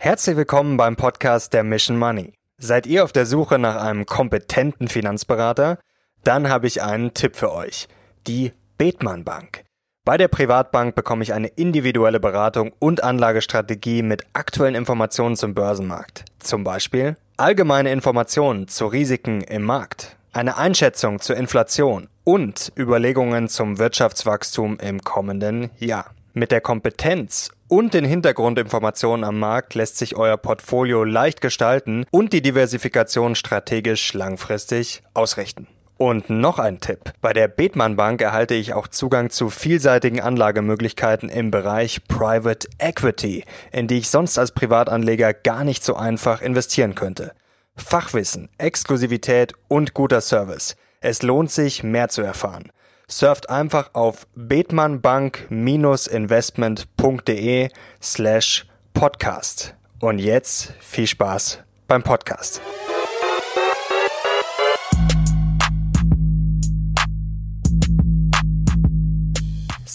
Herzlich willkommen beim Podcast der Mission Money. Seid ihr auf der Suche nach einem kompetenten Finanzberater? Dann habe ich einen Tipp für euch. Die Bethmann Bank. Bei der Privatbank bekomme ich eine individuelle Beratung und Anlagestrategie mit aktuellen Informationen zum Börsenmarkt. Zum Beispiel allgemeine Informationen zu Risiken im Markt, eine Einschätzung zur Inflation und Überlegungen zum Wirtschaftswachstum im kommenden Jahr. Mit der Kompetenz und den Hintergrundinformationen am Markt lässt sich euer Portfolio leicht gestalten und die Diversifikation strategisch langfristig ausrichten. Und noch ein Tipp. Bei der Bethmann Bank erhalte ich auch Zugang zu vielseitigen Anlagemöglichkeiten im Bereich Private Equity, in die ich sonst als Privatanleger gar nicht so einfach investieren könnte. Fachwissen, Exklusivität und guter Service. Es lohnt sich, mehr zu erfahren surft einfach auf betmannbank-investment.de slash podcast. Und jetzt viel Spaß beim Podcast.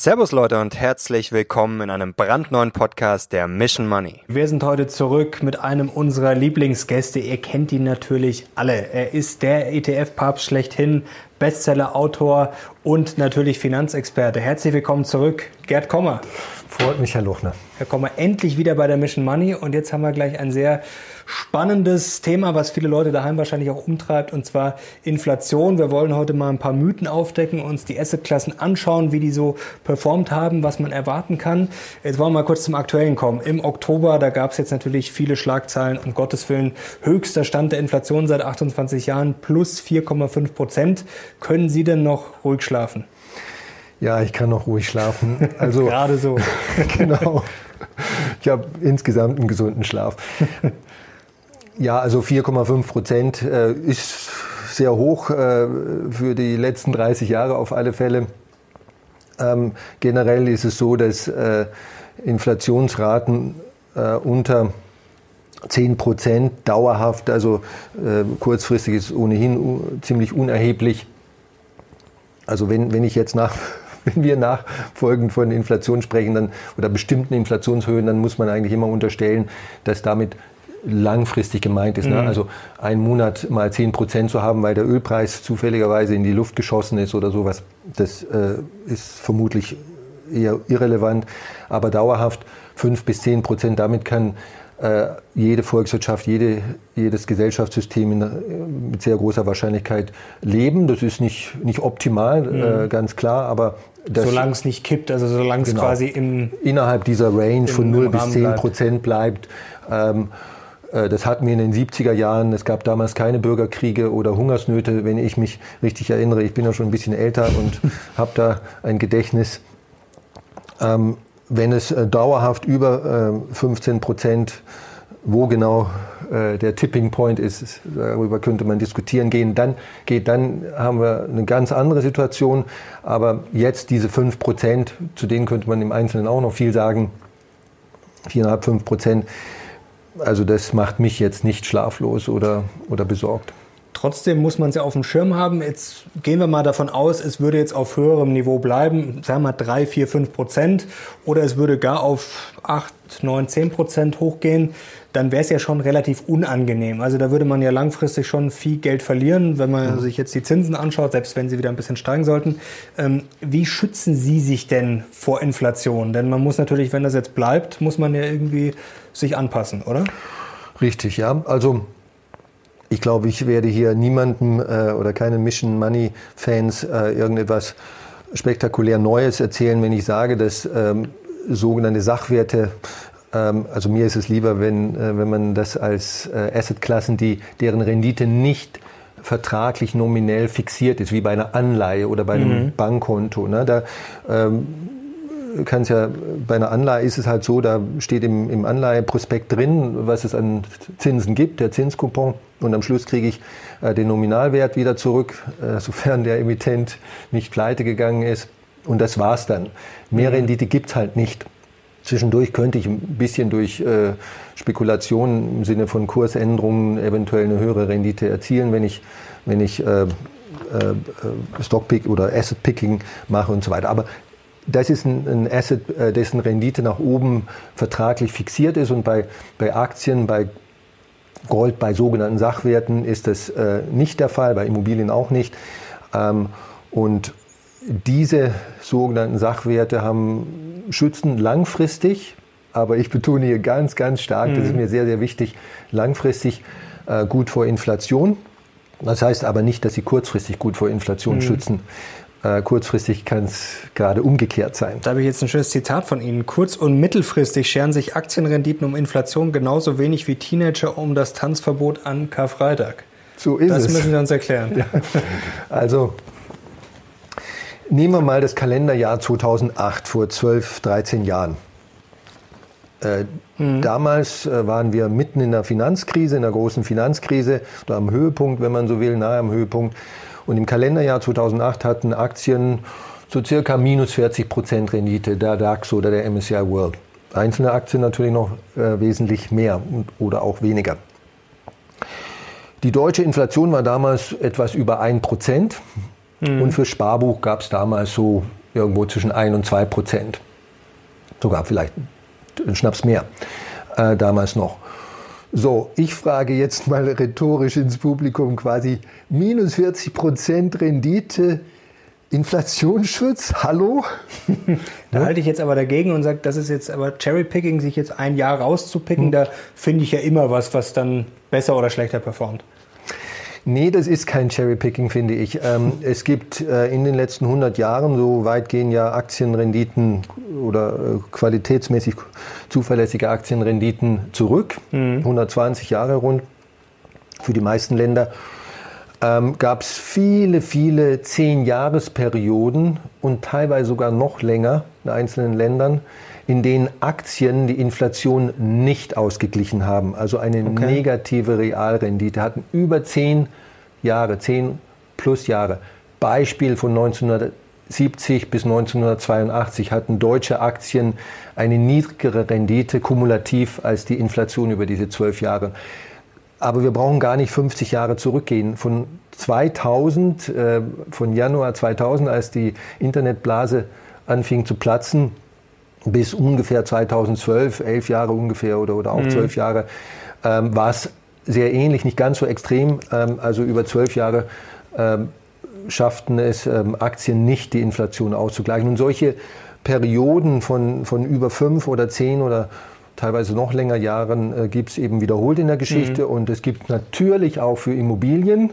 Servus Leute und herzlich willkommen in einem brandneuen Podcast der Mission Money. Wir sind heute zurück mit einem unserer Lieblingsgäste. Ihr kennt ihn natürlich alle. Er ist der ETF-Papst schlechthin, Bestseller-Autor und natürlich Finanzexperte. Herzlich willkommen zurück, Gerd Kommer. Freut mich, Herr Luchner. Herr Kommer, endlich wieder bei der Mission Money und jetzt haben wir gleich ein sehr spannendes Thema, was viele Leute daheim wahrscheinlich auch umtreibt, und zwar Inflation. Wir wollen heute mal ein paar Mythen aufdecken, uns die Assetklassen anschauen, wie die so performt haben, was man erwarten kann. Jetzt wollen wir mal kurz zum Aktuellen kommen. Im Oktober, da gab es jetzt natürlich viele Schlagzeilen, um Gottes Willen, höchster Stand der Inflation seit 28 Jahren, plus 4,5 Prozent. Können Sie denn noch ruhig schlafen? Ja, ich kann noch ruhig schlafen. Also gerade so. genau. Ich habe insgesamt einen gesunden Schlaf. Ja, also 4,5 Prozent äh, ist sehr hoch äh, für die letzten 30 Jahre auf alle Fälle. Ähm, generell ist es so, dass äh, Inflationsraten unter 10 Prozent dauerhaft, also kurzfristig ist ohnehin ziemlich unerheblich. Also wenn, wenn ich jetzt nach wenn wir nachfolgend von Inflation sprechen dann, oder bestimmten Inflationshöhen, dann muss man eigentlich immer unterstellen, dass damit langfristig gemeint ist. Ne? Mhm. Also einen Monat mal 10 Prozent zu haben, weil der Ölpreis zufälligerweise in die Luft geschossen ist oder sowas, das äh, ist vermutlich eher irrelevant. Aber dauerhaft 5 bis 10 Prozent, damit kann jede Volkswirtschaft, jede, jedes Gesellschaftssystem in, äh, mit sehr großer Wahrscheinlichkeit leben. Das ist nicht, nicht optimal, äh, mhm. äh, ganz klar, aber solange es nicht kippt, also solange es genau, quasi im, innerhalb dieser Range von 0 bis 10 Prozent bleibt. Ähm, äh, das hatten wir in den 70er Jahren. Es gab damals keine Bürgerkriege oder Hungersnöte, wenn ich mich richtig erinnere. Ich bin ja schon ein bisschen älter und habe da ein Gedächtnis. Ähm, wenn es äh, dauerhaft über 15 äh, Prozent, wo genau der Tipping Point ist, darüber könnte man diskutieren gehen, dann geht, dann haben wir eine ganz andere Situation. Aber jetzt diese 5 Prozent, zu denen könnte man im Einzelnen auch noch viel sagen, 4,5, 5 Prozent, also das macht mich jetzt nicht schlaflos oder, oder besorgt. Trotzdem muss man es ja auf dem Schirm haben. Jetzt gehen wir mal davon aus, es würde jetzt auf höherem Niveau bleiben, sagen wir mal 3, 4, 5 Prozent oder es würde gar auf 8, 9, 10 Prozent hochgehen, dann wäre es ja schon relativ unangenehm. Also da würde man ja langfristig schon viel Geld verlieren, wenn man mhm. sich jetzt die Zinsen anschaut, selbst wenn sie wieder ein bisschen steigen sollten. Ähm, wie schützen Sie sich denn vor Inflation? Denn man muss natürlich, wenn das jetzt bleibt, muss man ja irgendwie sich anpassen, oder? Richtig, ja. Also ich glaube, ich werde hier niemandem äh, oder keinen Mission Money Fans äh, irgendetwas spektakulär Neues erzählen, wenn ich sage, dass ähm, sogenannte Sachwerte ähm, also mir ist es lieber, wenn, äh, wenn man das als äh, Assetklassen, die, deren Rendite nicht vertraglich nominell fixiert ist, wie bei einer Anleihe oder bei einem mhm. Bankkonto. Ne? Da ähm, kann es ja, bei einer Anleihe ist es halt so, da steht im, im Anleiheprospekt drin, was es an Zinsen gibt, der Zinskupon. Und am Schluss kriege ich äh, den Nominalwert wieder zurück, äh, sofern der Emittent nicht pleite gegangen ist. Und das war's dann. Mehr mhm. Rendite gibt's halt nicht. Zwischendurch könnte ich ein bisschen durch äh, Spekulationen im Sinne von Kursänderungen eventuell eine höhere Rendite erzielen, wenn ich, wenn ich äh, äh, Stockpick oder Asset Picking mache und so weiter. Aber das ist ein, Asset, äh, dessen Rendite nach oben vertraglich fixiert ist und bei, bei Aktien, bei Gold, bei sogenannten Sachwerten ist das äh, nicht der Fall, bei Immobilien auch nicht. Ähm, und diese sogenannten Sachwerte haben schützen langfristig, aber ich betone hier ganz, ganz stark, mhm. das ist mhm. mir sehr, sehr wichtig, langfristig äh, gut vor Inflation. Das heißt aber nicht, dass sie kurzfristig gut vor Inflation mhm. schützen. Äh, kurzfristig kann es gerade umgekehrt sein. Da habe ich jetzt ein schönes Zitat von Ihnen. Kurz- und mittelfristig scheren sich Aktienrenditen um Inflation genauso wenig wie Teenager um das Tanzverbot an Karfreitag. So ist das es. Das müssen Sie uns erklären. Ja. Also nehmen wir mal das Kalenderjahr 2008 vor 12, 13 Jahren. Äh, mhm. Damals äh, waren wir mitten in der Finanzkrise, in der großen Finanzkrise, oder am Höhepunkt, wenn man so will, nahe am Höhepunkt. Und im Kalenderjahr 2008 hatten Aktien so circa minus 40 Prozent Rendite, der DAX oder der MSCI World. Einzelne Aktien natürlich noch äh, wesentlich mehr oder auch weniger. Die deutsche Inflation war damals etwas über 1 Prozent mhm. und für Sparbuch gab es damals so irgendwo zwischen 1 und 2 Prozent. Sogar vielleicht einen Schnaps mehr äh, damals noch. So, ich frage jetzt mal rhetorisch ins Publikum quasi minus 40 Prozent Rendite, Inflationsschutz, hallo? da halte ich jetzt aber dagegen und sage, das ist jetzt aber Cherrypicking, sich jetzt ein Jahr rauszupicken, hm. da finde ich ja immer was, was dann besser oder schlechter performt. Nee, das ist kein Cherrypicking, finde ich. Ähm, es gibt äh, in den letzten 100 Jahren, so weit gehen ja Aktienrenditen oder äh, qualitätsmäßig zuverlässige Aktienrenditen zurück, mhm. 120 Jahre rund für die meisten Länder. Ähm, gab es viele, viele Zehn-Jahres-Perioden und teilweise sogar noch länger in einzelnen Ländern, in denen Aktien die Inflation nicht ausgeglichen haben, also eine okay. negative Realrendite hatten über zehn Jahre, zehn plus Jahre. Beispiel von 1970 bis 1982 hatten deutsche Aktien eine niedrigere Rendite kumulativ als die Inflation über diese zwölf Jahre. Aber wir brauchen gar nicht 50 Jahre zurückgehen. Von 2000, äh, von Januar 2000, als die Internetblase anfing zu platzen, bis ungefähr 2012, elf Jahre ungefähr oder, oder auch mhm. zwölf Jahre, ähm, war es sehr ähnlich, nicht ganz so extrem. Ähm, also über zwölf Jahre ähm, schafften es ähm, Aktien nicht, die Inflation auszugleichen. Und solche Perioden von, von über fünf oder zehn oder teilweise noch länger Jahren äh, gibt es eben wiederholt in der Geschichte. Mhm. Und es gibt natürlich auch für Immobilien,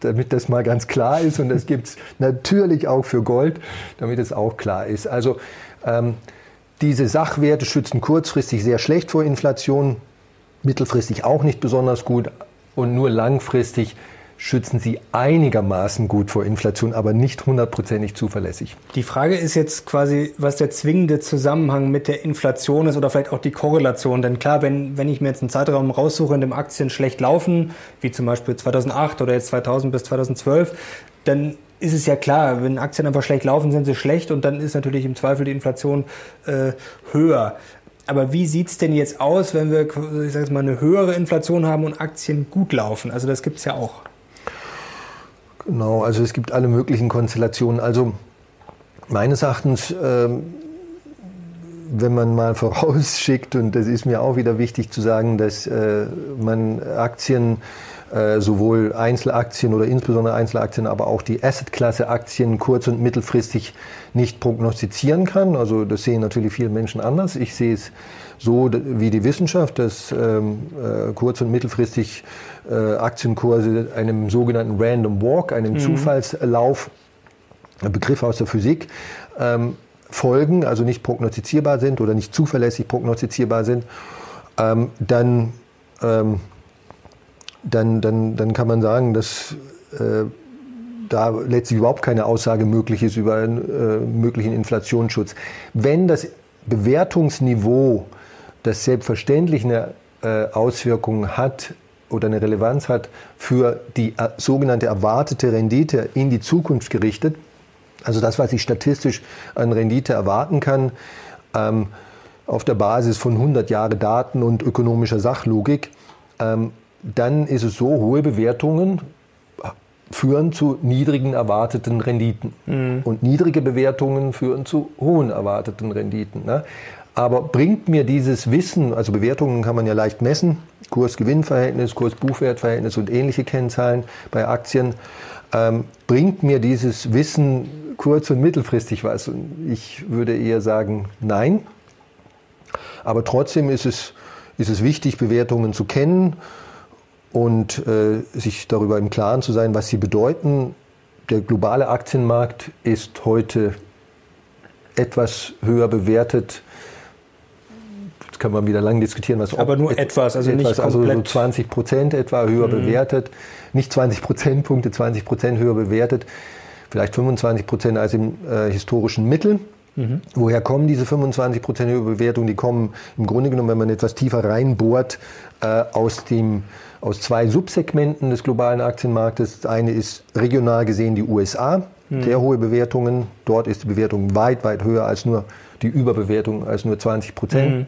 damit das mal ganz klar ist. Und es gibt es natürlich auch für Gold, damit es auch klar ist. Also ähm, diese Sachwerte schützen kurzfristig sehr schlecht vor Inflation, mittelfristig auch nicht besonders gut und nur langfristig schützen sie einigermaßen gut vor Inflation, aber nicht hundertprozentig zuverlässig. Die Frage ist jetzt quasi, was der zwingende Zusammenhang mit der Inflation ist oder vielleicht auch die Korrelation. Denn klar, wenn, wenn ich mir jetzt einen Zeitraum raussuche, in dem Aktien schlecht laufen, wie zum Beispiel 2008 oder jetzt 2000 bis 2012, dann ist es ja klar, wenn Aktien einfach schlecht laufen, sind sie schlecht und dann ist natürlich im Zweifel die Inflation äh, höher. Aber wie sieht es denn jetzt aus, wenn wir ich sag mal, eine höhere Inflation haben und Aktien gut laufen? Also das gibt es ja auch. Genau, also es gibt alle möglichen Konstellationen. Also meines Erachtens, ähm, wenn man mal vorausschickt, und das ist mir auch wieder wichtig zu sagen, dass äh, man Aktien äh, sowohl Einzelaktien oder insbesondere Einzelaktien, aber auch die Assetklasse Aktien kurz- und mittelfristig nicht prognostizieren kann. Also das sehen natürlich viele Menschen anders. Ich sehe es so wie die Wissenschaft, dass ähm, äh, kurz- und mittelfristig äh, Aktienkurse einem sogenannten Random Walk, einem mhm. Zufallslauf, Begriff aus der Physik, ähm, folgen, also nicht prognostizierbar sind oder nicht zuverlässig prognostizierbar sind, ähm, dann ähm, dann, dann, dann kann man sagen, dass äh, da letztlich überhaupt keine Aussage möglich ist über einen äh, möglichen Inflationsschutz. Wenn das Bewertungsniveau, das selbstverständlich eine äh, Auswirkung hat oder eine Relevanz hat für die äh, sogenannte erwartete Rendite in die Zukunft gerichtet, also das, was ich statistisch an Rendite erwarten kann, ähm, auf der Basis von 100 Jahre Daten und ökonomischer Sachlogik, ähm, dann ist es so, hohe Bewertungen führen zu niedrigen erwarteten Renditen. Mhm. Und niedrige Bewertungen führen zu hohen erwarteten Renditen. Ne? Aber bringt mir dieses Wissen, also Bewertungen kann man ja leicht messen, Kurs-Gewinn-Verhältnis, Kurs-Buchwert-Verhältnis und ähnliche Kennzahlen bei Aktien, ähm, bringt mir dieses Wissen kurz- und mittelfristig was? Und ich würde eher sagen, nein. Aber trotzdem ist es, ist es wichtig, Bewertungen zu kennen und äh, sich darüber im Klaren zu sein, was sie bedeuten. Der globale Aktienmarkt ist heute etwas höher bewertet. Jetzt kann man wieder lang diskutieren, was Aber nur etwas, also etwas, nicht komplett. Also so 20 Prozent etwa höher mhm. bewertet. Nicht 20 Prozentpunkte, 20 Prozent höher bewertet. Vielleicht 25 Prozent als im äh, historischen Mittel. Mhm. Woher kommen diese 25 Prozent höhere Bewertung? Die kommen im Grunde genommen, wenn man etwas tiefer reinbohrt, äh, aus dem aus zwei Subsegmenten des globalen Aktienmarktes. Das eine ist regional gesehen die USA, mhm. sehr hohe Bewertungen. Dort ist die Bewertung weit, weit höher als nur die Überbewertung, als nur 20 Prozent. Mhm.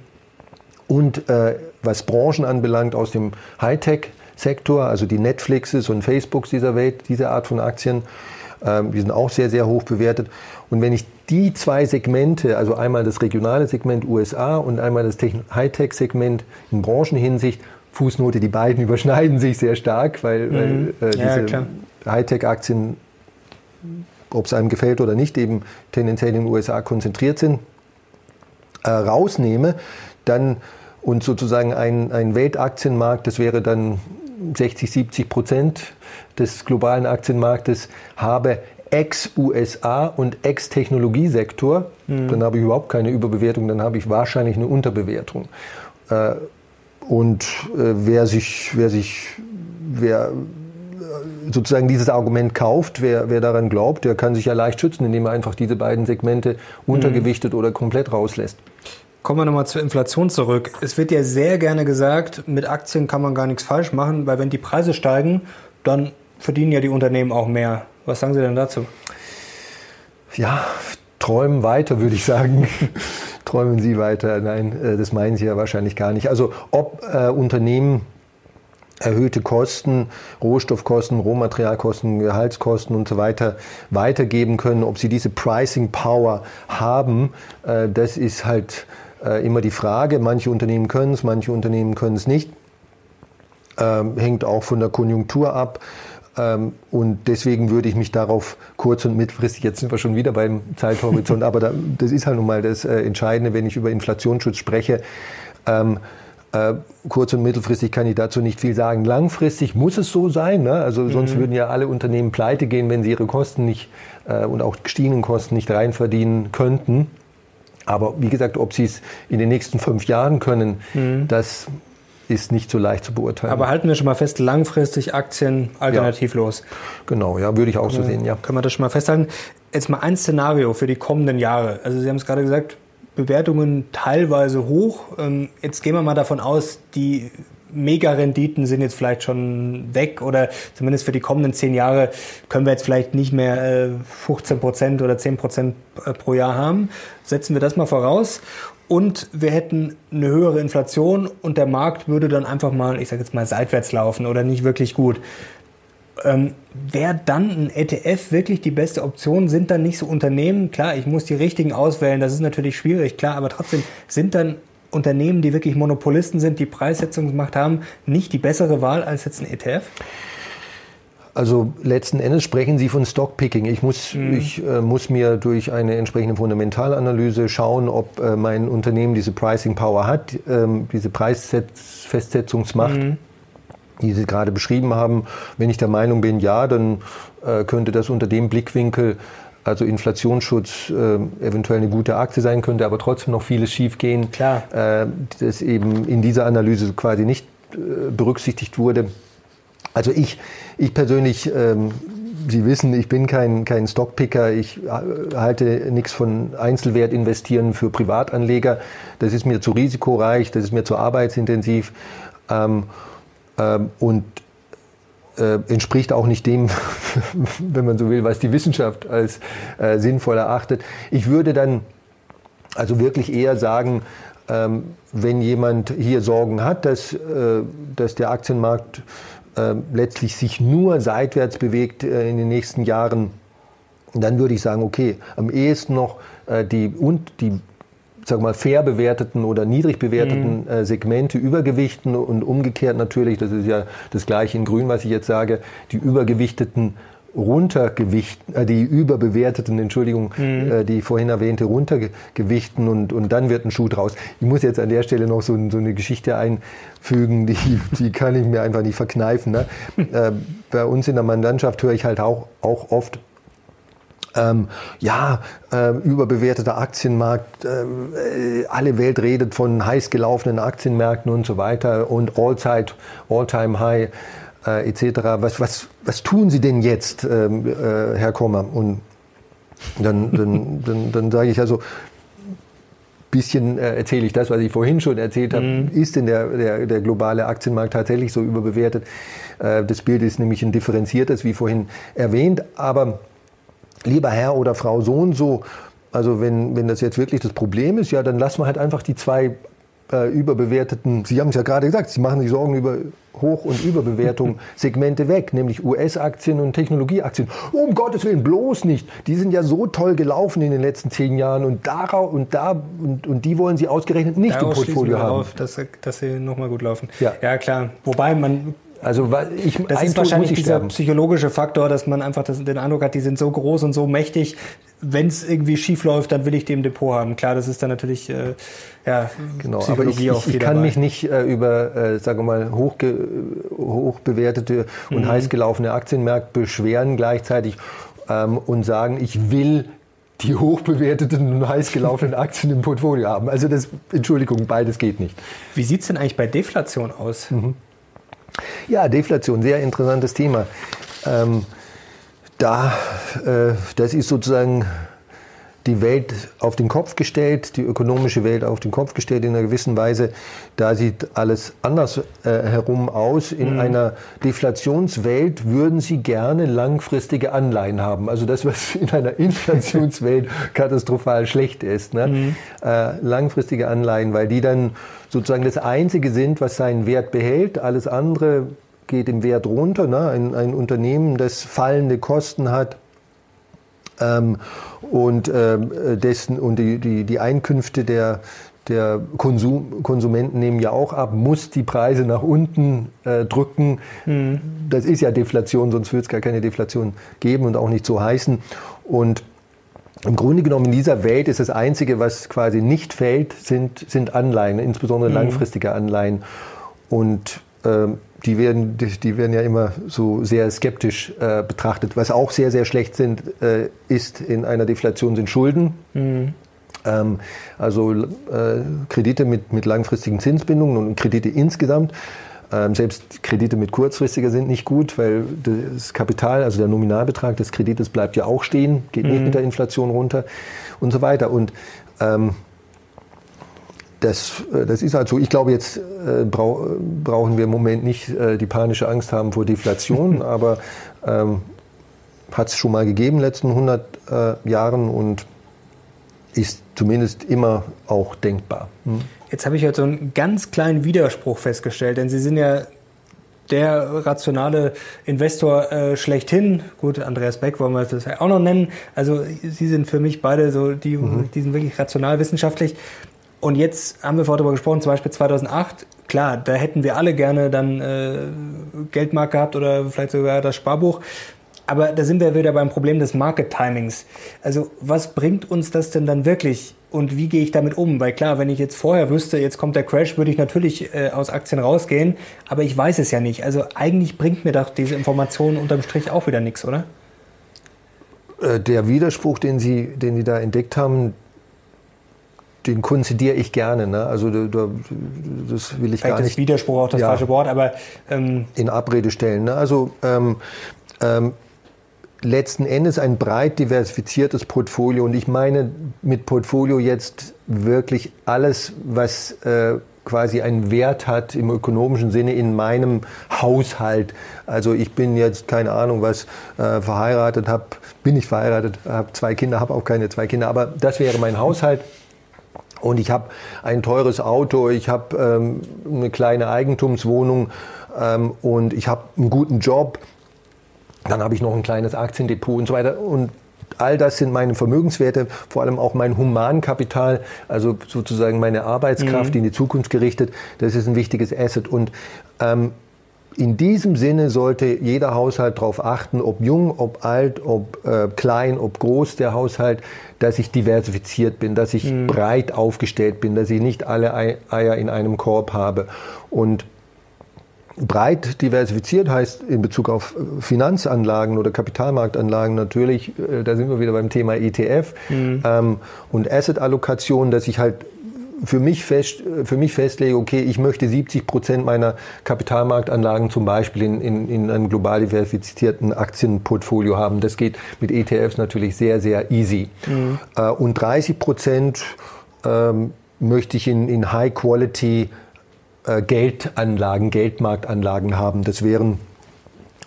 Und äh, was Branchen anbelangt, aus dem Hightech-Sektor, also die Netflixes und Facebooks dieser Welt, diese Art von Aktien, äh, die sind auch sehr, sehr hoch bewertet. Und wenn ich die zwei Segmente, also einmal das regionale Segment USA und einmal das Hightech-Segment in Branchenhinsicht Fußnote, die beiden überschneiden sich sehr stark, weil, mhm. weil äh, diese ja, Hightech-Aktien, ob es einem gefällt oder nicht, eben tendenziell in den USA konzentriert sind, äh, rausnehme, dann und sozusagen ein, ein Weltaktienmarkt, das wäre dann 60, 70 Prozent des globalen Aktienmarktes, habe ex-USA und ex-Technologiesektor, mhm. dann habe ich überhaupt keine Überbewertung, dann habe ich wahrscheinlich eine Unterbewertung. Äh, und äh, wer sich, wer sich, wer äh, sozusagen dieses Argument kauft, wer, wer daran glaubt, der kann sich ja leicht schützen, indem er einfach diese beiden Segmente untergewichtet mhm. oder komplett rauslässt. Kommen wir nochmal zur Inflation zurück. Es wird ja sehr gerne gesagt, mit Aktien kann man gar nichts falsch machen, weil wenn die Preise steigen, dann verdienen ja die Unternehmen auch mehr. Was sagen Sie denn dazu? Ja, träumen weiter, würde ich sagen. Träumen Sie weiter. Nein, äh, das meinen Sie ja wahrscheinlich gar nicht. Also ob äh, Unternehmen erhöhte Kosten, Rohstoffkosten, Rohmaterialkosten, Gehaltskosten und so weiter weitergeben können, ob sie diese Pricing Power haben, äh, das ist halt äh, immer die Frage. Manche Unternehmen können es, manche Unternehmen können es nicht. Ähm, hängt auch von der Konjunktur ab. Ähm, und deswegen würde ich mich darauf kurz- und mittelfristig, jetzt sind wir schon wieder beim Zeithorizont, aber da, das ist halt nun mal das äh, Entscheidende, wenn ich über Inflationsschutz spreche. Ähm, äh, kurz- und mittelfristig kann ich dazu nicht viel sagen. Langfristig muss es so sein. Ne? Also sonst mhm. würden ja alle Unternehmen pleite gehen, wenn sie ihre Kosten nicht äh, und auch gestiegenen Kosten nicht reinverdienen könnten. Aber wie gesagt, ob sie es in den nächsten fünf Jahren können, mhm. das ist nicht so leicht zu beurteilen. Aber halten wir schon mal fest, langfristig Aktien alternativlos. Ja. Genau, ja, würde ich auch so sehen, ja. Können wir das schon mal festhalten? Jetzt mal ein Szenario für die kommenden Jahre. Also Sie haben es gerade gesagt, Bewertungen teilweise hoch. Ähm, jetzt gehen wir mal davon aus, die Mega-Renditen sind jetzt vielleicht schon weg oder zumindest für die kommenden zehn Jahre können wir jetzt vielleicht nicht mehr 15 äh, Prozent oder 10 Prozent äh, pro Jahr haben. Setzen wir das mal voraus und wir hätten eine höhere Inflation und der Markt würde dann einfach mal, ich sage jetzt mal, seitwärts laufen oder nicht wirklich gut. Ähm, Wäre dann ein ETF wirklich die beste Option? Sind dann nicht so Unternehmen, klar, ich muss die richtigen auswählen, das ist natürlich schwierig, klar, aber trotzdem sind dann Unternehmen, die wirklich Monopolisten sind, die Preissetzungsmacht haben, nicht die bessere Wahl als jetzt ein ETF? Also letzten Endes sprechen Sie von Stockpicking. Ich muss, mhm. ich, äh, muss mir durch eine entsprechende Fundamentalanalyse schauen, ob äh, mein Unternehmen diese Pricing Power hat, ähm, diese Preisfestsetzungsmacht. Mhm. die Sie gerade beschrieben haben. Wenn ich der Meinung bin, ja, dann äh, könnte das unter dem Blickwinkel also Inflationsschutz äh, eventuell eine gute Aktie sein könnte, aber trotzdem noch vieles schiefgehen, Klar. Äh, das eben in dieser Analyse quasi nicht äh, berücksichtigt wurde. Also ich, ich persönlich, ähm, Sie wissen, ich bin kein, kein Stockpicker. Ich äh, halte nichts von Einzelwert investieren für Privatanleger. Das ist mir zu risikoreich, das ist mir zu arbeitsintensiv ähm, ähm, und äh, entspricht auch nicht dem, wenn man so will, was die Wissenschaft als äh, sinnvoll erachtet. Ich würde dann also wirklich eher sagen, ähm, wenn jemand hier Sorgen hat, dass, äh, dass der Aktienmarkt letztlich sich nur seitwärts bewegt äh, in den nächsten Jahren, dann würde ich sagen, okay, am ehesten noch äh, die, und die sag mal, fair bewerteten oder niedrig bewerteten mhm. äh, Segmente übergewichten und umgekehrt natürlich, das ist ja das gleiche in Grün, was ich jetzt sage, die übergewichteten runtergewichten, äh, die überbewerteten, Entschuldigung, mhm. äh, die vorhin erwähnte runtergewichten und, und dann wird ein Schuh draus. Ich muss jetzt an der Stelle noch so, so eine Geschichte einfügen, die, die kann ich mir einfach nicht verkneifen. Ne? äh, bei uns in der Mandantschaft höre ich halt auch, auch oft, ähm, ja, äh, überbewerteter Aktienmarkt, äh, alle Welt redet von heiß gelaufenen Aktienmärkten und so weiter und All-Zeit, All-Time-High äh, etc. Was, was, was tun Sie denn jetzt, ähm, äh, Herr Kommer? Und dann, dann, dann, dann sage ich also, bisschen äh, erzähle ich das, was ich vorhin schon erzählt habe. Mhm. Ist denn der, der, der globale Aktienmarkt tatsächlich so überbewertet? Äh, das Bild ist nämlich ein differenziertes, wie vorhin erwähnt. Aber lieber Herr oder Frau so und so, also wenn, wenn das jetzt wirklich das Problem ist, ja, dann lassen wir halt einfach die zwei äh, überbewerteten, Sie haben es ja gerade gesagt, Sie machen sich Sorgen über Hoch- und Überbewertung Segmente weg, nämlich US-Aktien und Technologieaktien. Um Gottes Willen, bloß nicht. Die sind ja so toll gelaufen in den letzten zehn Jahren und darauf und da und, und die wollen Sie ausgerechnet nicht Daraus im Portfolio haben. Auf, dass, dass sie nochmal gut laufen. Ja. ja, klar. Wobei man also ich, das ist wahrscheinlich dieser sterben. psychologische Faktor, dass man einfach das, den Eindruck hat, die sind so groß und so mächtig. Wenn es irgendwie schief läuft, dann will ich die im Depot haben. Klar, das ist dann natürlich äh, ja, genau. Psychologie Aber ich, ich, ich kann dabei. mich nicht äh, über, äh, sagen wir mal, hochge hochbewertete und mhm. heiß gelaufene Aktienmärkte beschweren gleichzeitig ähm, und sagen, ich will die hochbewerteten und heiß gelaufenen Aktien im Portfolio haben. Also das, Entschuldigung, beides geht nicht. Wie sieht es denn eigentlich bei Deflation aus? Mhm. Ja, Deflation, sehr interessantes Thema. Ähm, da, äh, das ist sozusagen die Welt auf den Kopf gestellt, die ökonomische Welt auf den Kopf gestellt in einer gewissen Weise. Da sieht alles anders äh, herum aus. In mhm. einer Deflationswelt würden Sie gerne langfristige Anleihen haben. Also das, was in einer Inflationswelt katastrophal schlecht ist. Ne? Mhm. Äh, langfristige Anleihen, weil die dann sozusagen das Einzige sind, was seinen Wert behält. Alles andere geht im Wert runter. Ne? Ein, ein Unternehmen, das fallende Kosten hat, ähm, und ähm, dessen und die, die, die Einkünfte der, der Konsum, Konsumenten nehmen ja auch ab, muss die Preise nach unten äh, drücken. Mhm. Das ist ja Deflation, sonst würde es gar keine Deflation geben und auch nicht so heißen. Und im Grunde genommen in dieser Welt ist das Einzige, was quasi nicht fällt, sind, sind Anleihen, insbesondere mhm. langfristige Anleihen. Und ähm, die werden, die, die, werden ja immer so sehr skeptisch äh, betrachtet. Was auch sehr, sehr schlecht sind, äh, ist in einer Deflation sind Schulden. Mhm. Ähm, also äh, Kredite mit, mit langfristigen Zinsbindungen und Kredite insgesamt. Ähm, selbst Kredite mit kurzfristiger sind nicht gut, weil das Kapital, also der Nominalbetrag des Kredites bleibt ja auch stehen, geht mhm. nicht mit der Inflation runter und so weiter. Und ähm, das, äh, das ist halt so. Ich glaube, jetzt äh, brau brauchen wir im Moment nicht äh, die panische Angst haben vor Deflation, aber ähm, hat es schon mal gegeben in den letzten 100 äh, Jahren und ist zumindest immer auch denkbar. Hm? Jetzt habe ich halt so einen ganz kleinen Widerspruch festgestellt, denn Sie sind ja der rationale Investor äh, schlechthin. Gut, Andreas Beck wollen wir das ja auch noch nennen. Also Sie sind für mich beide so, die, mhm. die sind wirklich rational wissenschaftlich. Und jetzt haben wir vorher darüber gesprochen, zum Beispiel 2008, klar, da hätten wir alle gerne dann äh, Geldmarkt gehabt oder vielleicht sogar das Sparbuch. Aber da sind wir wieder beim Problem des Market Timings. Also was bringt uns das denn dann wirklich und wie gehe ich damit um? Weil klar, wenn ich jetzt vorher wüsste, jetzt kommt der Crash, würde ich natürlich äh, aus Aktien rausgehen, aber ich weiß es ja nicht. Also eigentlich bringt mir doch diese Information unterm Strich auch wieder nichts, oder? Äh, der Widerspruch, den Sie, den Sie da entdeckt haben, den konzidiere ich gerne. Ne? Also da, das will ich Vielleicht gar nicht. Ist Widerspruch auch das ja, falsche Wort, aber ähm in Abrede stellen. Ne? Also ähm, ähm, letzten Endes ein breit diversifiziertes Portfolio und ich meine mit Portfolio jetzt wirklich alles, was äh, quasi einen Wert hat im ökonomischen Sinne in meinem Haushalt. Also ich bin jetzt keine Ahnung was äh, verheiratet, hab, bin ich verheiratet, habe zwei Kinder, habe auch keine zwei Kinder, aber das wäre mein Haushalt. Und ich habe ein teures Auto, ich habe ähm, eine kleine Eigentumswohnung ähm, und ich habe einen guten Job, dann habe ich noch ein kleines Aktiendepot und so weiter. Und all das sind meine Vermögenswerte, vor allem auch mein Humankapital, also sozusagen meine Arbeitskraft mhm. in die Zukunft gerichtet. Das ist ein wichtiges Asset. Und ähm, in diesem Sinne sollte jeder Haushalt darauf achten, ob jung, ob alt, ob äh, klein, ob groß der Haushalt, dass ich diversifiziert bin, dass ich mhm. breit aufgestellt bin, dass ich nicht alle Eier in einem Korb habe. Und breit diversifiziert heißt in Bezug auf Finanzanlagen oder Kapitalmarktanlagen natürlich, äh, da sind wir wieder beim Thema ETF mhm. ähm, und Asset-Allokation, dass ich halt für mich, fest, für mich festlege, okay, ich möchte 70 Prozent meiner Kapitalmarktanlagen zum Beispiel in, in, in einem global diversifizierten Aktienportfolio haben. Das geht mit ETFs natürlich sehr, sehr easy. Mhm. Äh, und 30 Prozent ähm, möchte ich in, in High-Quality äh, Geldanlagen, Geldmarktanlagen haben. Das wären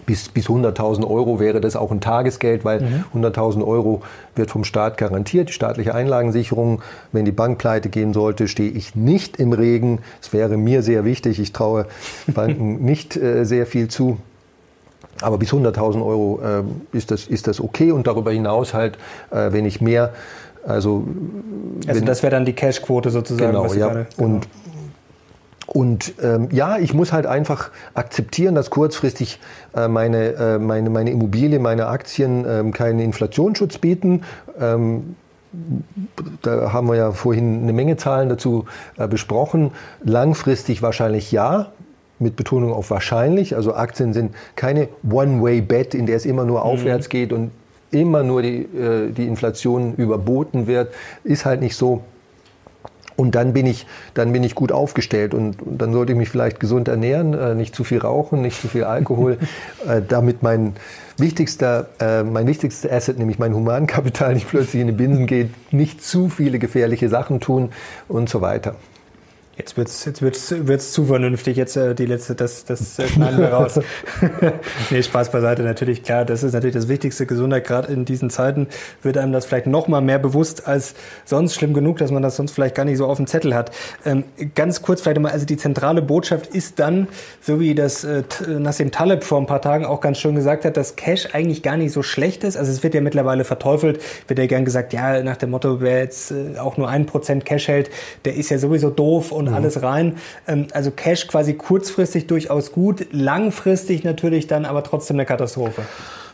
bis, bis 100.000 Euro wäre das auch ein Tagesgeld, weil mhm. 100.000 Euro wird vom Staat garantiert, die staatliche Einlagensicherung. Wenn die Bank pleite gehen sollte, stehe ich nicht im Regen. Es wäre mir sehr wichtig. Ich traue Banken nicht äh, sehr viel zu. Aber bis 100.000 Euro äh, ist, das, ist das okay und darüber hinaus halt, äh, wenn ich mehr also, also das wäre dann die Cashquote sozusagen. Genau, ja. Gerade, genau. Und und ähm, ja, ich muss halt einfach akzeptieren, dass kurzfristig äh, meine, äh, meine, meine Immobilie, meine Aktien ähm, keinen Inflationsschutz bieten. Ähm, da haben wir ja vorhin eine Menge Zahlen dazu äh, besprochen. Langfristig wahrscheinlich ja, mit Betonung auf wahrscheinlich. Also Aktien sind keine One-Way-Bet, in der es immer nur mhm. aufwärts geht und immer nur die, äh, die Inflation überboten wird. Ist halt nicht so. Und dann bin ich, dann bin ich gut aufgestellt und, und dann sollte ich mich vielleicht gesund ernähren, äh, nicht zu viel rauchen, nicht zu viel Alkohol, äh, damit mein wichtigster, äh, mein wichtigstes Asset, nämlich mein Humankapital, nicht plötzlich in die Binsen geht, nicht zu viele gefährliche Sachen tun und so weiter. Jetzt wird's, jetzt wird's, wird's zu vernünftig. Jetzt äh, die letzte, das, das äh, schneiden wir raus. nee, Spaß beiseite. Natürlich klar, das ist natürlich das Wichtigste. Gesundheit gerade in diesen Zeiten wird einem das vielleicht noch mal mehr bewusst als sonst. Schlimm genug, dass man das sonst vielleicht gar nicht so auf dem Zettel hat. Ähm, ganz kurz vielleicht mal. Also die zentrale Botschaft ist dann, so wie das äh, Nassim Taleb vor ein paar Tagen auch ganz schön gesagt hat, dass Cash eigentlich gar nicht so schlecht ist. Also es wird ja mittlerweile verteufelt. Wird ja gern gesagt, ja nach dem Motto, wer jetzt äh, auch nur ein Prozent Cash hält, der ist ja sowieso doof und und mhm. alles rein. Ähm, also Cash quasi kurzfristig durchaus gut, langfristig natürlich dann aber trotzdem eine Katastrophe.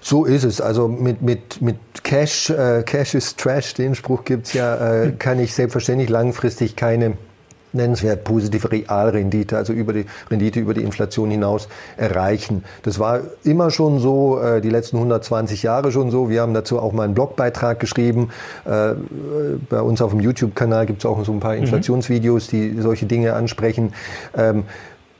So ist es. Also mit, mit, mit Cash, äh, Cash is Trash, den Spruch gibt's ja, äh, kann ich selbstverständlich langfristig keine nennenswert positive Realrendite, also über die Rendite über die Inflation hinaus erreichen. Das war immer schon so, äh, die letzten 120 Jahre schon so. Wir haben dazu auch mal einen Blogbeitrag geschrieben. Äh, bei uns auf dem YouTube-Kanal gibt es auch so ein paar mhm. Inflationsvideos, die solche Dinge ansprechen. Ähm,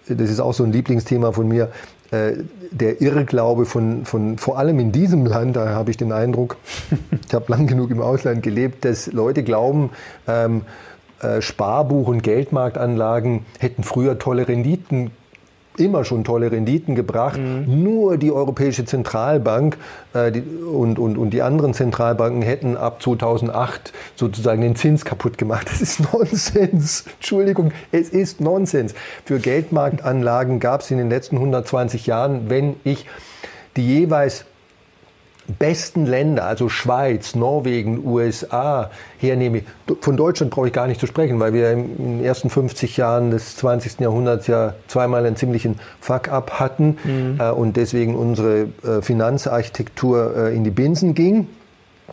das ist auch so ein Lieblingsthema von mir äh, der Irrglaube von, von, vor allem in diesem Land, da habe ich den Eindruck, ich habe lang genug im Ausland gelebt, dass Leute glauben, ähm, äh, Sparbuch- und Geldmarktanlagen hätten früher tolle Renditen immer schon tolle Renditen gebracht. Mhm. Nur die Europäische Zentralbank äh, die, und, und, und die anderen Zentralbanken hätten ab 2008 sozusagen den Zins kaputt gemacht. Das ist Nonsens. Entschuldigung, es ist Nonsens. Für Geldmarktanlagen gab es in den letzten 120 Jahren, wenn ich die jeweils besten Länder, also Schweiz, Norwegen, USA, hernehme, von Deutschland brauche ich gar nicht zu sprechen, weil wir in den ersten 50 Jahren des 20. Jahrhunderts ja zweimal einen ziemlichen Fuck-up hatten mhm. äh, und deswegen unsere äh, Finanzarchitektur äh, in die Binsen ging.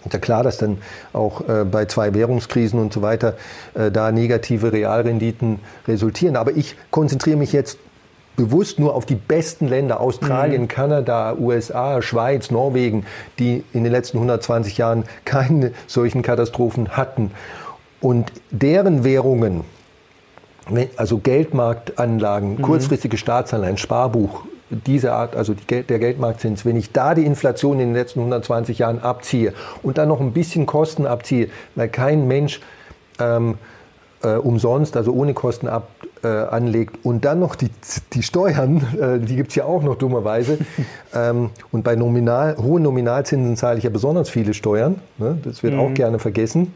Und ja klar, dass dann auch äh, bei zwei Währungskrisen und so weiter äh, da negative Realrenditen resultieren. Aber ich konzentriere mich jetzt bewusst nur auf die besten Länder, Australien, mhm. Kanada, USA, Schweiz, Norwegen, die in den letzten 120 Jahren keine solchen Katastrophen hatten. Und deren Währungen, also Geldmarktanlagen, mhm. kurzfristige Staatsanleihen, Sparbuch, diese Art, also die, der Geldmarktzins, wenn ich da die Inflation in den letzten 120 Jahren abziehe und dann noch ein bisschen Kosten abziehe, weil kein Mensch ähm, äh, umsonst, also ohne Kosten ab, äh, anlegt und dann noch die, die Steuern, äh, die gibt es ja auch noch dummerweise. ähm, und bei Nominal, hohen Nominalzinsen zahle ich ja besonders viele Steuern. Ne? Das wird mhm. auch gerne vergessen.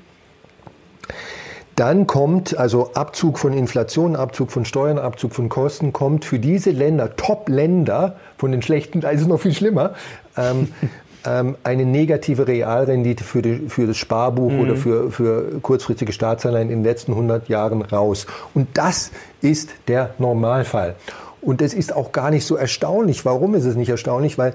Dann kommt also Abzug von Inflation, Abzug von Steuern, Abzug von Kosten, kommt für diese Länder, Top-Länder, von den schlechten, da ist es noch viel schlimmer, ähm, ähm, eine negative Realrendite für, die, für das Sparbuch mhm. oder für, für kurzfristige Staatsanleihen in den letzten 100 Jahren raus. Und das ist der Normalfall. Und es ist auch gar nicht so erstaunlich. Warum ist es nicht erstaunlich? Weil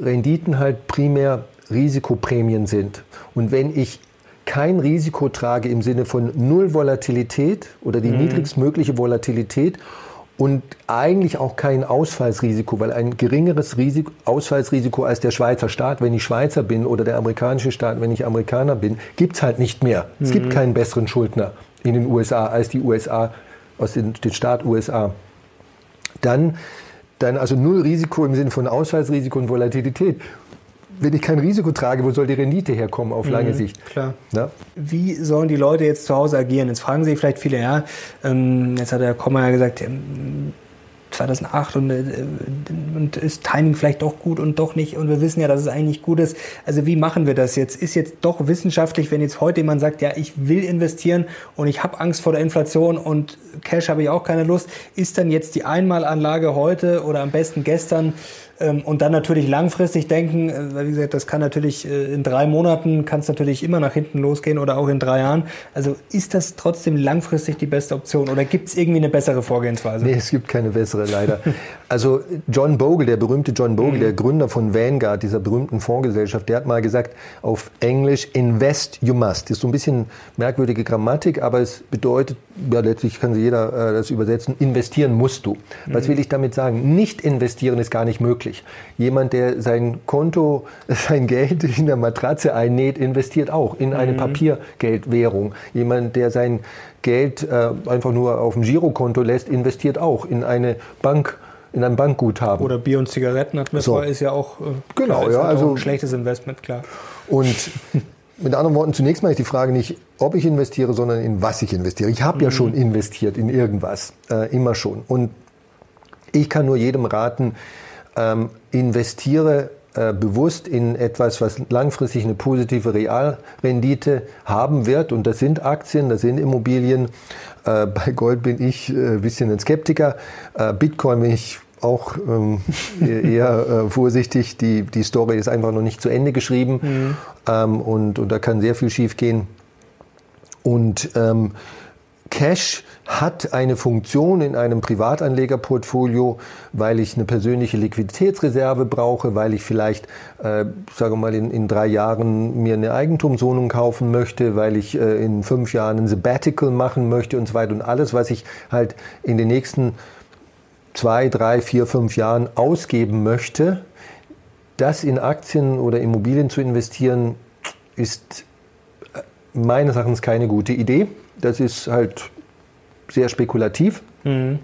Renditen halt primär Risikoprämien sind. Und wenn ich kein Risiko trage im Sinne von Null Volatilität oder die mhm. niedrigstmögliche Volatilität und eigentlich auch kein Ausfallsrisiko, weil ein geringeres Risiko, Ausfallsrisiko als der Schweizer Staat, wenn ich Schweizer bin, oder der amerikanische Staat, wenn ich Amerikaner bin, gibt es halt nicht mehr. Mhm. Es gibt mhm. keinen besseren Schuldner in den USA als die USA, aus den, den Staat USA. Dann, dann also null Risiko im Sinne von Ausfallsrisiko und Volatilität wenn ich kein Risiko trage, wo soll die Rendite herkommen auf lange mhm, Sicht? Klar. Ja? Wie sollen die Leute jetzt zu Hause agieren? Jetzt fragen sich vielleicht viele, ja, ähm, jetzt hat der Komma ja gesagt, 2008 und, äh, und ist Timing vielleicht doch gut und doch nicht und wir wissen ja, dass es eigentlich gut ist. Also wie machen wir das jetzt? Ist jetzt doch wissenschaftlich, wenn jetzt heute jemand sagt, ja, ich will investieren und ich habe Angst vor der Inflation und Cash habe ich auch keine Lust, ist dann jetzt die Einmalanlage heute oder am besten gestern ähm, und dann natürlich langfristig denken, äh, weil wie gesagt, das kann natürlich äh, in drei Monaten, kann es natürlich immer nach hinten losgehen oder auch in drei Jahren. Also ist das trotzdem langfristig die beste Option oder gibt es irgendwie eine bessere Vorgehensweise? Nee, es gibt keine bessere, leider. also John Bogle, der berühmte John Bogle, mhm. der Gründer von Vanguard, dieser berühmten Fondsgesellschaft, der hat mal gesagt auf Englisch, invest you must. Das ist so ein bisschen merkwürdige Grammatik, aber es bedeutet, ja letztlich kann sich jeder äh, das übersetzen, investieren musst du. Was mhm. will ich damit sagen? Nicht investieren ist gar nicht möglich möglich. Jemand, der sein Konto, sein Geld in der Matratze einnäht, investiert auch in eine mhm. Papiergeldwährung. Jemand, der sein Geld äh, einfach nur auf dem Girokonto lässt, investiert auch in eine Bank in ein Bankguthaben. Oder Bier und Zigaretten hat man so. ist ja auch, äh, genau, klar, ja, also ein schlechtes Investment, klar. Und mit anderen Worten, zunächst mal ist die Frage nicht, ob ich investiere, sondern in was ich investiere. Ich habe mhm. ja schon investiert in irgendwas, äh, immer schon. Und ich kann nur jedem raten, ähm, investiere äh, bewusst in etwas, was langfristig eine positive Realrendite haben wird. Und das sind Aktien, das sind Immobilien. Äh, bei Gold bin ich ein bisschen ein Skeptiker. Bitcoin bin ich auch ähm, eher äh, vorsichtig. Die, die Story ist einfach noch nicht zu Ende geschrieben. Mhm. Ähm, und, und da kann sehr viel schief gehen. Und ähm, Cash hat eine Funktion in einem Privatanlegerportfolio, weil ich eine persönliche Liquiditätsreserve brauche, weil ich vielleicht, äh, sage mal, in, in drei Jahren mir eine Eigentumswohnung kaufen möchte, weil ich äh, in fünf Jahren ein Sabbatical machen möchte und so weiter. Und alles, was ich halt in den nächsten zwei, drei, vier, fünf Jahren ausgeben möchte, das in Aktien oder Immobilien zu investieren, ist äh, meines Erachtens keine gute Idee. Das ist halt sehr spekulativ. Mhm.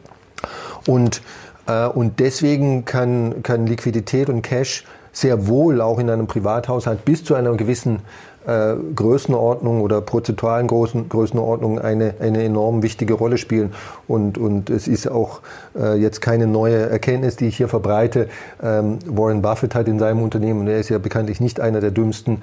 Und, äh, und deswegen kann, kann Liquidität und Cash sehr wohl auch in einem Privathaushalt bis zu einer gewissen äh, Größenordnung oder prozentualen Größen, Größenordnung eine, eine enorm wichtige Rolle spielen. Und, und es ist auch äh, jetzt keine neue Erkenntnis, die ich hier verbreite. Ähm, Warren Buffett hat in seinem Unternehmen, und er ist ja bekanntlich nicht einer der dümmsten,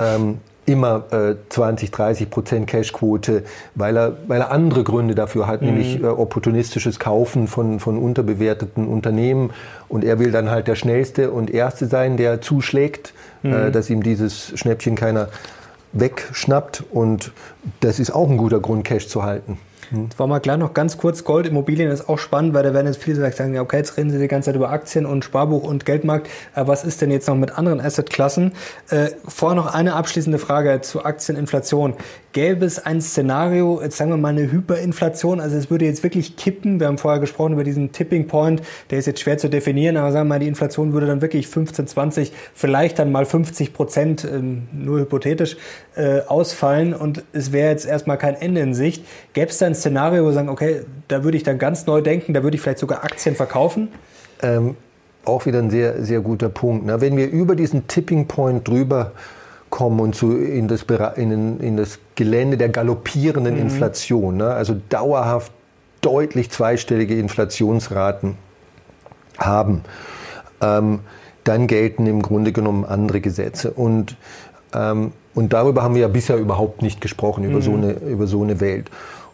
ähm, immer äh, 20, 30 Prozent Cashquote, weil er, weil er andere Gründe dafür hat, mhm. nämlich äh, opportunistisches Kaufen von, von unterbewerteten Unternehmen. Und er will dann halt der Schnellste und Erste sein, der zuschlägt, äh, mhm. äh, dass ihm dieses Schnäppchen keiner wegschnappt. Und das ist auch ein guter Grund, Cash zu halten. Jetzt war mal klar noch ganz kurz, Gold, Immobilien ist auch spannend, weil da werden jetzt viele sagen, ja, okay, jetzt reden Sie die ganze Zeit über Aktien und Sparbuch und Geldmarkt. Aber was ist denn jetzt noch mit anderen Assetklassen? Äh, vorher noch eine abschließende Frage zu Aktieninflation. Gäbe es ein Szenario, jetzt sagen wir mal eine Hyperinflation, also es würde jetzt wirklich kippen, wir haben vorher gesprochen über diesen Tipping Point, der ist jetzt schwer zu definieren, aber sagen wir mal, die Inflation würde dann wirklich 15, 20, vielleicht dann mal 50 Prozent, ähm, nur hypothetisch, äh, ausfallen und es wäre jetzt erstmal kein Ende in Sicht. Gäbe es da ein Szenario, wo wir sagen, okay, da würde ich dann ganz neu denken, da würde ich vielleicht sogar Aktien verkaufen? Ähm, auch wieder ein sehr, sehr guter Punkt. Ne? Wenn wir über diesen Tipping Point drüber kommen und zu, in, das, in, in das Gelände der galoppierenden mhm. Inflation, ne? also dauerhaft deutlich zweistellige Inflationsraten haben, ähm, dann gelten im Grunde genommen andere Gesetze. Und, ähm, und darüber haben wir ja bisher überhaupt nicht gesprochen, über, mhm. so, eine, über so eine Welt.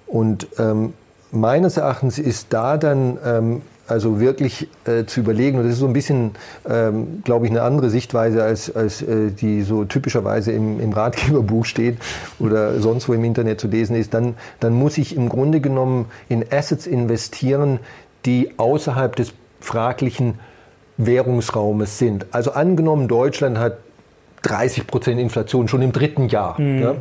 Und ähm, meines Erachtens ist da dann ähm, also wirklich äh, zu überlegen, und das ist so ein bisschen, ähm, glaube ich, eine andere Sichtweise, als, als äh, die so typischerweise im, im Ratgeberbuch steht oder sonst wo im Internet zu lesen ist, dann, dann muss ich im Grunde genommen in Assets investieren, die außerhalb des fraglichen Währungsraumes sind. Also angenommen, Deutschland hat 30 Prozent Inflation schon im dritten Jahr. Mhm. Ja?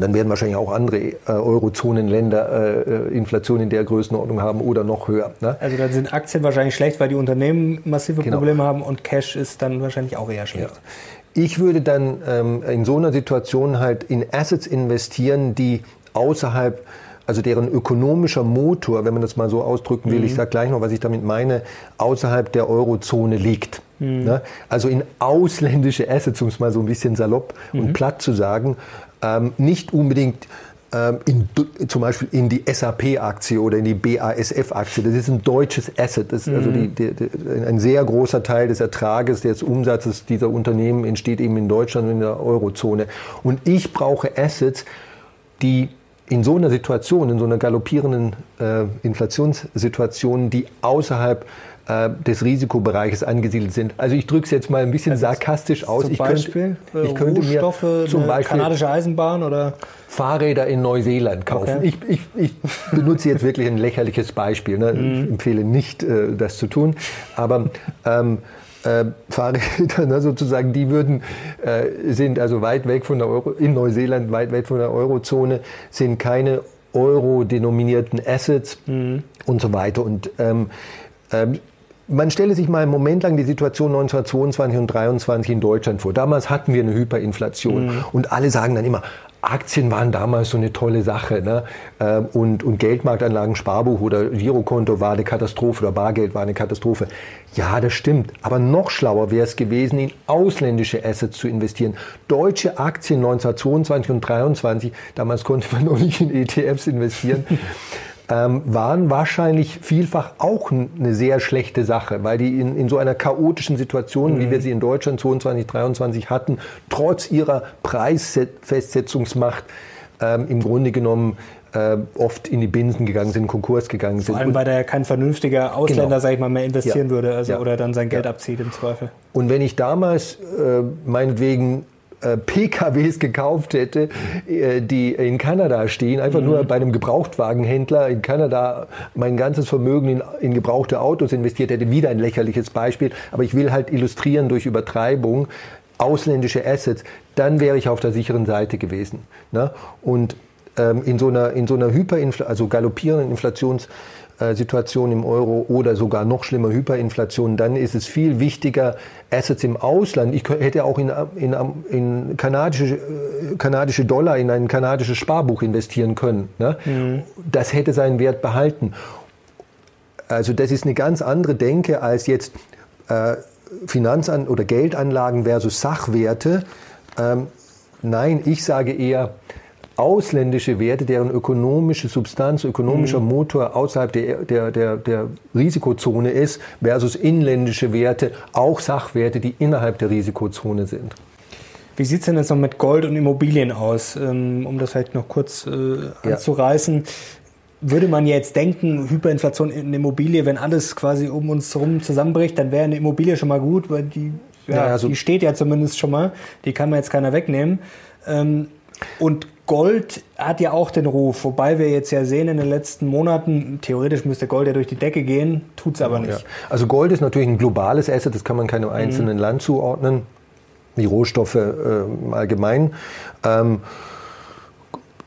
Dann werden wahrscheinlich auch andere äh, Eurozonenländer äh, äh, Inflation in der Größenordnung haben oder noch höher. Ne? Also dann sind Aktien wahrscheinlich schlecht, weil die Unternehmen massive genau. Probleme haben und Cash ist dann wahrscheinlich auch eher schlecht. Ja. Ich würde dann ähm, in so einer Situation halt in Assets investieren, die außerhalb also deren ökonomischer Motor, wenn man das mal so ausdrücken will, mhm. ich sage gleich noch, was ich damit meine, außerhalb der Eurozone liegt. Mhm. Ne? Also in ausländische Assets, um es mal so ein bisschen salopp mhm. und platt zu sagen, ähm, nicht unbedingt ähm, in, zum Beispiel in die SAP-Aktie oder in die BASF-Aktie. Das ist ein deutsches Asset. Das ist also die, mhm. die, die, ein sehr großer Teil des Ertrages, des Umsatzes dieser Unternehmen entsteht eben in Deutschland und in der Eurozone. Und ich brauche Assets, die in so einer Situation, in so einer galoppierenden äh, Inflationssituation, die außerhalb äh, des Risikobereiches angesiedelt sind. Also ich drücke es jetzt mal ein bisschen also sarkastisch aus. Zum ich Beispiel könnte, ich könnte Rohstoffe, mir zum Beispiel kanadische Eisenbahn oder Fahrräder in Neuseeland kaufen. Okay. Ich, ich, ich, benutze jetzt wirklich ein lächerliches Beispiel. Ne? Mhm. Ich empfehle nicht, äh, das zu tun. Aber ähm, äh, Fahrräder ne, sozusagen, die würden, äh, sind also weit weg von der Euro, in Neuseeland, weit weg von der Eurozone, sind keine Euro-denominierten Assets mhm. und so weiter. Und ähm, ähm, man stelle sich mal einen Moment lang die Situation 1922 und 1923 in Deutschland vor. Damals hatten wir eine Hyperinflation mhm. und alle sagen dann immer, Aktien waren damals so eine tolle Sache. Ne? Ähm, und, und Geldmarktanlagen, Sparbuch oder Girokonto war eine Katastrophe oder Bargeld war eine Katastrophe. Ja, das stimmt. Aber noch schlauer wäre es gewesen, in ausländische Assets zu investieren. Deutsche Aktien 1922 und 1923, damals konnte man noch nicht in ETFs investieren. ähm, waren wahrscheinlich vielfach auch eine sehr schlechte Sache, weil die in, in so einer chaotischen Situation, mhm. wie wir sie in Deutschland 22, 23 hatten, trotz ihrer Preisfestsetzungsmacht ähm, im Grunde genommen äh, oft in die Binsen gegangen sind, Konkurs gegangen sind. Vor allem, weil da ja kein vernünftiger Ausländer, genau. sag ich mal, mehr investieren ja. würde also, ja. oder dann sein Geld ja. abzieht im Zweifel. Und wenn ich damals äh, meinetwegen PKWs gekauft hätte, äh, die in Kanada stehen, einfach mhm. nur bei einem Gebrauchtwagenhändler in Kanada mein ganzes Vermögen in, in, gebrauchte Autos investiert hätte, wieder ein lächerliches Beispiel. Aber ich will halt illustrieren durch Übertreibung ausländische Assets, dann wäre ich auf der sicheren Seite gewesen. Ne? Und ähm, in so einer, in so einer Hyperinflation, also galoppierenden Inflations- äh, Situation im Euro oder sogar noch schlimmer Hyperinflation, dann ist es viel wichtiger, Assets im Ausland. Ich hätte auch in, in, in kanadische, äh, kanadische Dollar in ein kanadisches Sparbuch investieren können. Ne? Mhm. Das hätte seinen Wert behalten. Also das ist eine ganz andere Denke als jetzt äh, Finanzan oder Geldanlagen versus Sachwerte. Ähm, nein, ich sage eher, ausländische Werte, deren ökonomische Substanz, ökonomischer mhm. Motor außerhalb der, der, der, der Risikozone ist, versus inländische Werte, auch Sachwerte, die innerhalb der Risikozone sind. Wie sieht es denn jetzt noch mit Gold und Immobilien aus, ähm, um das vielleicht noch kurz äh, anzureißen? Ja. Würde man jetzt denken, Hyperinflation in Immobilie, wenn alles quasi um uns herum zusammenbricht, dann wäre eine Immobilie schon mal gut, weil die, ja, ja also die steht ja zumindest schon mal, die kann man jetzt keiner wegnehmen. Ähm, und Gold hat ja auch den Ruf, wobei wir jetzt ja sehen in den letzten Monaten, theoretisch müsste Gold ja durch die Decke gehen, tut es aber nicht. Ja. Also Gold ist natürlich ein globales Asset, das kann man keinem einzelnen mhm. Land zuordnen, wie Rohstoffe äh, allgemein. Ähm,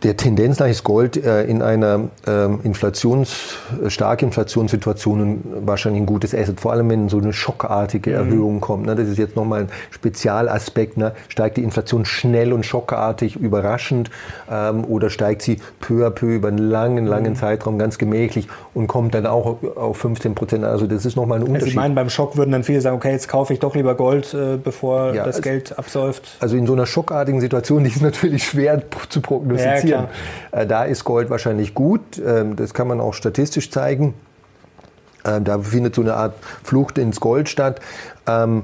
der Tendenz nach ist Gold äh, in einer ähm, Inflations, starken Inflationssituation wahrscheinlich ein gutes Asset, vor allem wenn so eine schockartige mhm. Erhöhung kommt. Ne? Das ist jetzt nochmal ein Spezialaspekt. Ne? Steigt die Inflation schnell und schockartig, überraschend ähm, oder steigt sie peu à peu über einen langen, langen mhm. Zeitraum ganz gemächlich und kommt dann auch auf 15 Prozent. Also das ist nochmal ein Unterschied. Also ich meine, beim Schock würden dann viele sagen, okay, jetzt kaufe ich doch lieber Gold, äh, bevor ja, das also, Geld absäuft. Also in so einer schockartigen Situation, die ist natürlich schwer zu prognostizieren. Ja, investieren. Klar. Äh, da ist Gold wahrscheinlich gut. Ähm, das kann man auch statistisch zeigen. Ähm, da findet so eine Art Flucht ins Gold statt. Ähm,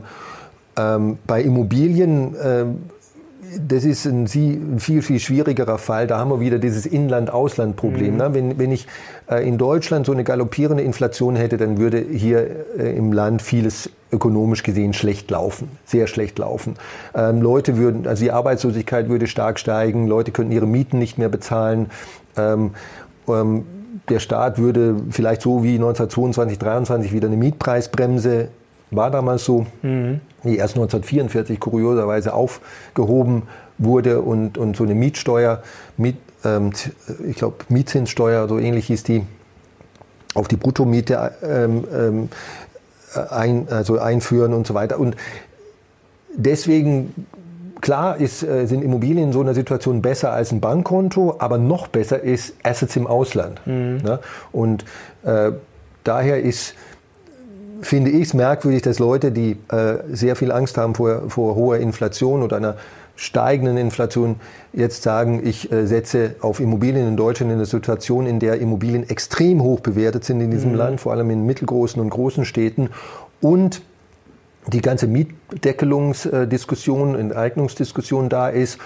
bei Immobilien das ist ein, viel, viel schwierigerer Fall. Da haben wir wieder dieses Inland-Ausland-Problem. Mhm. Ne? Wenn, wenn ich äh, in Deutschland so eine galoppierende Inflation hätte, dann würde hier äh, im Land vieles ökonomisch gesehen schlecht laufen, sehr schlecht laufen. Ähm, Leute würden, also die Arbeitslosigkeit würde stark steigen, Leute könnten ihre Mieten nicht mehr bezahlen. Ähm, ähm, der Staat würde vielleicht so wie 1922, 1923 wieder eine Mietpreisbremse war damals so, mhm. die erst 1944 kurioserweise aufgehoben wurde und, und so eine Mietsteuer, Miet, ähm, ich glaube Mietzinssteuer, so ähnlich hieß die, auf die Bruttomiete ähm, ähm, ein, also einführen und so weiter. Und deswegen klar ist, äh, sind Immobilien in so einer Situation besser als ein Bankkonto, aber noch besser ist Assets im Ausland. Mhm. Ne? Und äh, daher ist finde ich es merkwürdig, dass Leute, die äh, sehr viel Angst haben vor, vor hoher Inflation oder einer steigenden Inflation, jetzt sagen, ich äh, setze auf Immobilien in Deutschland in einer Situation, in der Immobilien extrem hoch bewertet sind in diesem mhm. Land, vor allem in mittelgroßen und großen Städten und die ganze Mietdeckelungsdiskussion, Enteignungsdiskussion da ist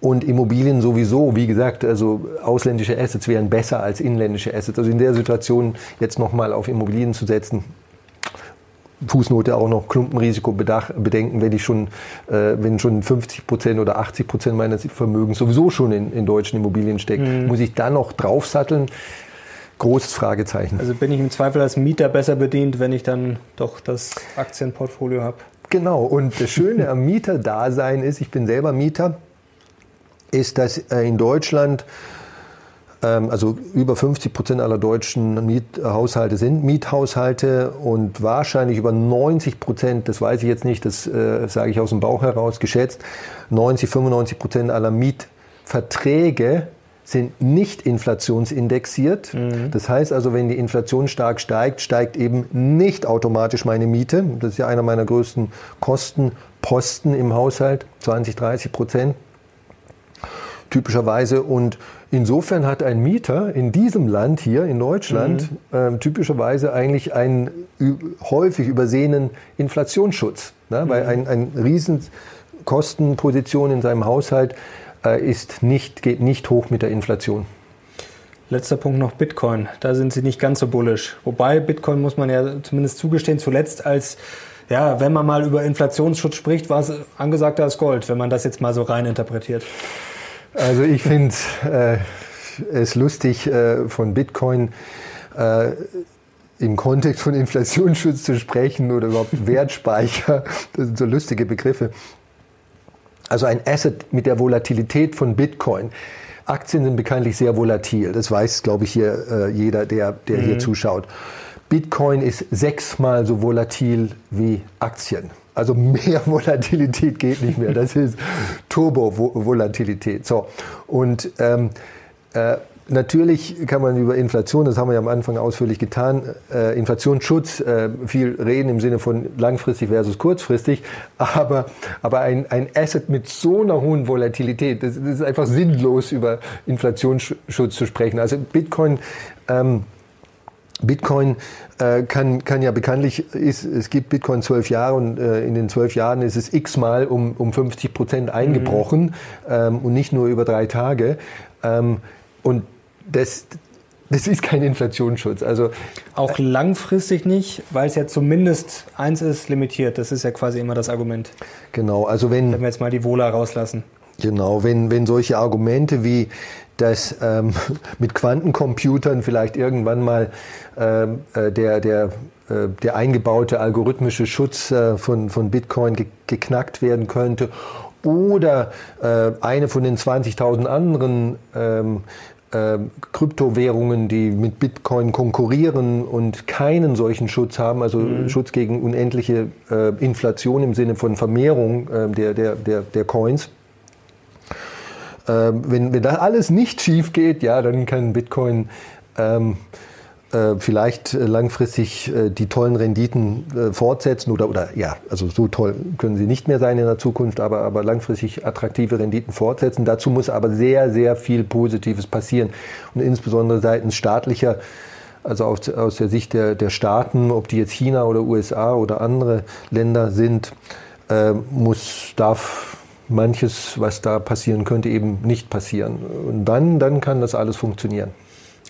und Immobilien sowieso, wie gesagt, also ausländische Assets wären besser als inländische Assets. Also in der Situation jetzt nochmal auf Immobilien zu setzen, Fußnote auch noch Klumpenrisiko bedenken, wenn ich schon, äh, wenn schon 50 Prozent oder 80 Prozent meines Vermögens sowieso schon in, in deutschen Immobilien steckt, mhm. muss ich dann noch draufsatteln? Großes Fragezeichen. Also bin ich im Zweifel als Mieter besser bedient, wenn ich dann doch das Aktienportfolio habe? Genau. Und das Schöne am Mieterdasein ist, ich bin selber Mieter, ist, dass in Deutschland also über 50 Prozent aller deutschen Miethaushalte sind Miethaushalte und wahrscheinlich über 90 Prozent, das weiß ich jetzt nicht, das äh, sage ich aus dem Bauch heraus geschätzt, 90, 95 Prozent aller Mietverträge sind nicht inflationsindexiert. Mhm. Das heißt also, wenn die Inflation stark steigt, steigt eben nicht automatisch meine Miete. Das ist ja einer meiner größten Kostenposten im Haushalt, 20, 30 Prozent typischerweise. Und insofern hat ein Mieter in diesem Land hier in Deutschland mhm. äh, typischerweise eigentlich einen häufig übersehenen Inflationsschutz. Ne? Mhm. Weil ein, ein Riesenkostenposition in seinem Haushalt äh, ist nicht, geht nicht hoch mit der Inflation. Letzter Punkt noch Bitcoin. Da sind Sie nicht ganz so bullisch. Wobei Bitcoin muss man ja zumindest zugestehen, zuletzt als ja, wenn man mal über Inflationsschutz spricht, war es angesagter als Gold, wenn man das jetzt mal so rein interpretiert. Also ich finde äh, es lustig, äh, von Bitcoin äh, im Kontext von Inflationsschutz zu sprechen oder überhaupt Wertspeicher. Das sind so lustige Begriffe. Also ein Asset mit der Volatilität von Bitcoin. Aktien sind bekanntlich sehr volatil. Das weiß, glaube ich, hier äh, jeder, der, der mhm. hier zuschaut. Bitcoin ist sechsmal so volatil wie Aktien. Also mehr Volatilität geht nicht mehr. Das ist Turbo-Volatilität. So. Und ähm, äh, Natürlich kann man über Inflation, das haben wir ja am Anfang ausführlich getan, äh, Inflationsschutz äh, viel reden im Sinne von langfristig versus kurzfristig, aber, aber ein, ein Asset mit so einer hohen Volatilität, das, das ist einfach sinnlos über Inflationsschutz zu sprechen. Also Bitcoin ähm, Bitcoin äh, kann, kann ja bekanntlich, ist, es gibt Bitcoin zwölf Jahre und äh, in den zwölf Jahren ist es x-mal um, um 50 Prozent eingebrochen mhm. ähm, und nicht nur über drei Tage. Ähm, und das, das ist kein Inflationsschutz. Also auch langfristig nicht, weil es ja zumindest eins ist limitiert. Das ist ja quasi immer das Argument. Genau, also wenn wenn wir jetzt mal die Wohler rauslassen. Genau, wenn wenn solche Argumente wie dass ähm, mit Quantencomputern vielleicht irgendwann mal ähm, äh, der, der, äh, der eingebaute algorithmische Schutz äh, von, von Bitcoin ge geknackt werden könnte oder äh, eine von den 20.000 anderen ähm, äh, Kryptowährungen, die mit Bitcoin konkurrieren und keinen solchen Schutz haben, also mhm. Schutz gegen unendliche äh, Inflation im Sinne von Vermehrung äh, der, der, der, der Coins. Ähm, wenn, wenn das alles nicht schief geht, ja, dann kann Bitcoin ähm, äh, vielleicht äh, langfristig äh, die tollen Renditen äh, fortsetzen oder, oder ja, also so toll können sie nicht mehr sein in der Zukunft, aber, aber langfristig attraktive Renditen fortsetzen. Dazu muss aber sehr, sehr viel Positives passieren und insbesondere seitens staatlicher also aus, der Sicht der, der Staaten, ob die jetzt China oder USA oder andere Länder sind, äh, muss, darf manches, was da passieren könnte, eben nicht passieren. Und dann, dann kann das alles funktionieren.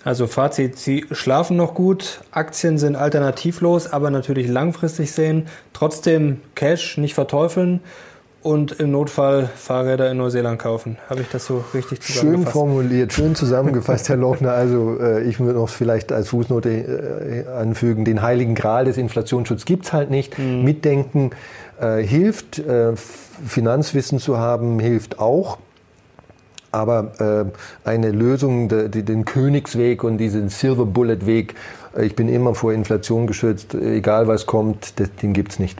Also Fazit, Sie schlafen noch gut, Aktien sind alternativlos, aber natürlich langfristig sehen, trotzdem Cash nicht verteufeln und im Notfall Fahrräder in Neuseeland kaufen. Habe ich das so richtig zusammengefasst? Schön formuliert, schön zusammengefasst, Herr Lochner. Also äh, ich würde noch vielleicht als Fußnote äh, anfügen, den heiligen Gral des Inflationsschutzes gibt es halt nicht. Mhm. Mitdenken äh, hilft, äh, Finanzwissen zu haben hilft auch. Aber äh, eine Lösung, de, de, den Königsweg und diesen Silver Bullet Weg, äh, ich bin immer vor Inflation geschützt, egal was kommt, den gibt es nicht.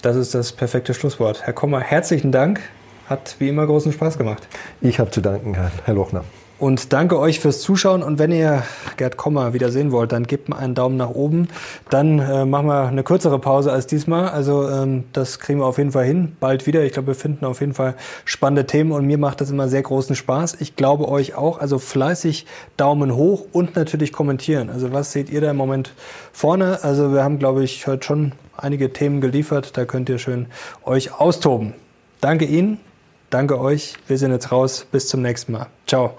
Das ist das perfekte Schlusswort. Herr Kommer, herzlichen Dank. Hat wie immer großen Spaß gemacht. Ich habe zu danken, Herr Lochner. Und danke euch fürs Zuschauen. Und wenn ihr Gerd Kommer wieder sehen wollt, dann gebt mir einen Daumen nach oben. Dann äh, machen wir eine kürzere Pause als diesmal. Also ähm, das kriegen wir auf jeden Fall hin. Bald wieder. Ich glaube, wir finden auf jeden Fall spannende Themen und mir macht das immer sehr großen Spaß. Ich glaube euch auch. Also fleißig Daumen hoch und natürlich kommentieren. Also was seht ihr da im Moment vorne? Also wir haben, glaube ich, heute schon einige Themen geliefert. Da könnt ihr schön euch austoben. Danke Ihnen. Danke euch. Wir sind jetzt raus. Bis zum nächsten Mal. Ciao.